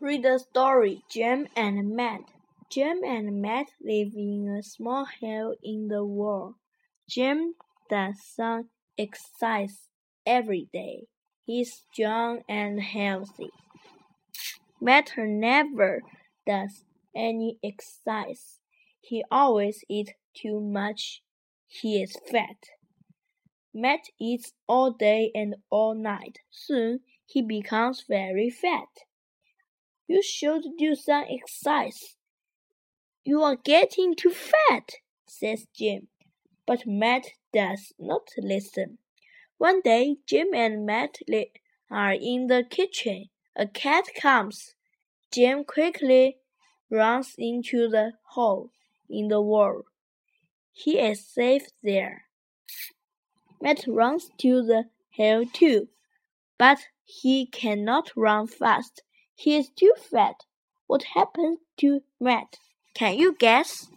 Read the story Jem and Matt. Jem and Matt live in a small hill in the world. Jem does some exercise every day. He's strong and healthy. Matt never does any exercise. He always eats too much. He is fat. Matt eats all day and all night. Soon he becomes very fat. You should do some exercise. You are getting too fat, says Jim. But Matt does not listen. One day, Jim and Matt are in the kitchen. A cat comes. Jim quickly runs into the hole in the wall. He is safe there. Matt runs to the hill too, but he cannot run fast. He is too fat. What happened to Matt? Can you guess?